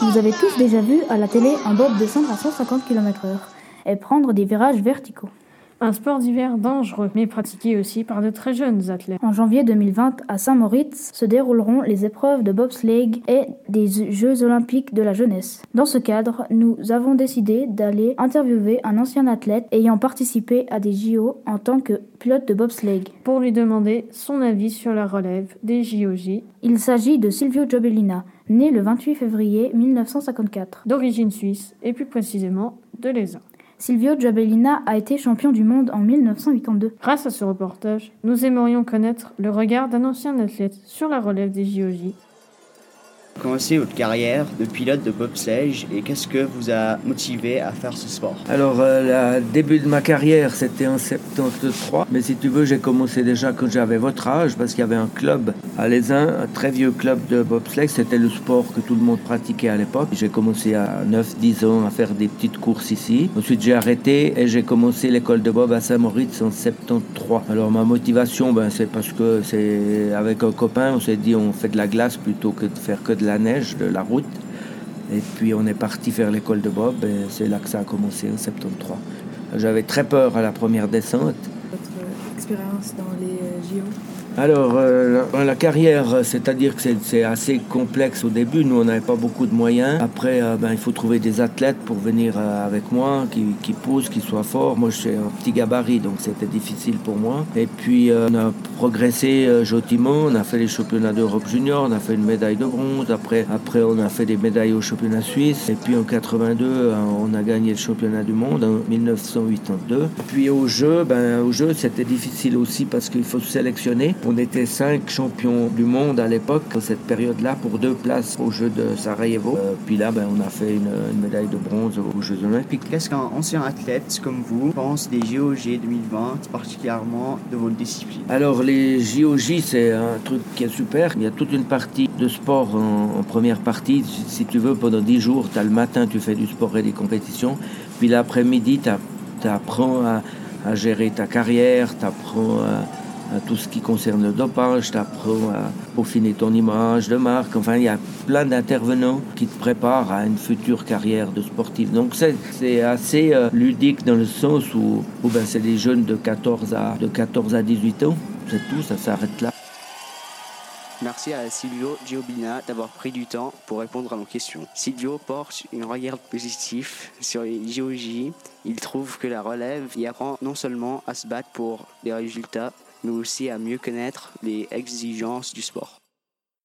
Vous avez tous déjà vu à la télé un bob descendre à 150 km/h et prendre des virages verticaux. Un sport d'hiver dangereux, mais pratiqué aussi par de très jeunes athlètes. En janvier 2020, à Saint-Moritz, se dérouleront les épreuves de bobsleigh et des Jeux olympiques de la jeunesse. Dans ce cadre, nous avons décidé d'aller interviewer un ancien athlète ayant participé à des JO en tant que pilote de bobsleigh. Pour lui demander son avis sur la relève des JOJ. Il s'agit de Silvio Giobbellina, né le 28 février 1954. D'origine suisse, et plus précisément de l'ESA. Silvio Giobbellina a été champion du monde en 1982. Grâce à ce reportage, nous aimerions connaître le regard d'un ancien athlète sur la relève des JOJ commencé votre carrière de pilote de bobsleigh et qu'est-ce que vous a motivé à faire ce sport? Alors, euh, le début de ma carrière, c'était en 73, mais si tu veux, j'ai commencé déjà quand j'avais votre âge parce qu'il y avait un club à Lézin, un très vieux club de bobsleigh. C'était le sport que tout le monde pratiquait à l'époque. J'ai commencé à 9-10 ans à faire des petites courses ici. Ensuite, j'ai arrêté et j'ai commencé l'école de bob à Saint-Moritz en 73. Alors, ma motivation, ben, c'est parce que c'est avec un copain, on s'est dit on fait de la glace plutôt que de faire que de la neige, de la route. Et puis on est parti faire l'école de Bob et c'est là que ça a commencé en 73. J'avais très peur à la première descente. Votre expérience dans les JO alors, euh, la carrière, c'est-à-dire que c'est assez complexe au début. Nous, on n'avait pas beaucoup de moyens. Après, euh, ben, il faut trouver des athlètes pour venir euh, avec moi, qui, qui poussent, qui soient forts. Moi, je suis un petit gabarit, donc c'était difficile pour moi. Et puis, on a progressé gentiment. On a fait les championnats d'Europe junior. On a fait une médaille de bronze. Après, après, on a fait des médailles au championnat suisse. Et puis, en 82, on a gagné le championnat du monde en 1982. Puis, au jeu, ben, au jeu, c'était difficile aussi parce qu'il faut sélectionner. On était cinq champions du monde à l'époque, cette période-là, pour deux places aux Jeux de Sarajevo. Euh, puis là, ben, on a fait une, médaille de bronze aux Jeux Olympiques. Qu'est-ce qu'un ancien athlète comme vous pense des JOG 2020, particulièrement de votre discipline? Alors, les JOJ, c'est un truc qui est super. Il y a toute une partie de sport en, première partie. Si tu veux, pendant dix jours, tu as le matin, tu fais du sport et des compétitions. Puis l'après-midi, tu apprends à, à, gérer ta carrière, tu apprends à tout ce qui concerne le dopage, tu apprends à peaufiner ton image de marque. Enfin, il y a plein d'intervenants qui te préparent à une future carrière de sportif. Donc c'est assez euh, ludique dans le sens où, ben, c'est des jeunes de 14 à, de 14 à 18 ans. C'est tout, ça s'arrête là. Merci à Silvio Giobina d'avoir pris du temps pour répondre à nos questions. Silvio porte une regard positif sur les JOJ. Il trouve que la relève y apprend non seulement à se battre pour des résultats, mais aussi à mieux connaître les exigences du sport.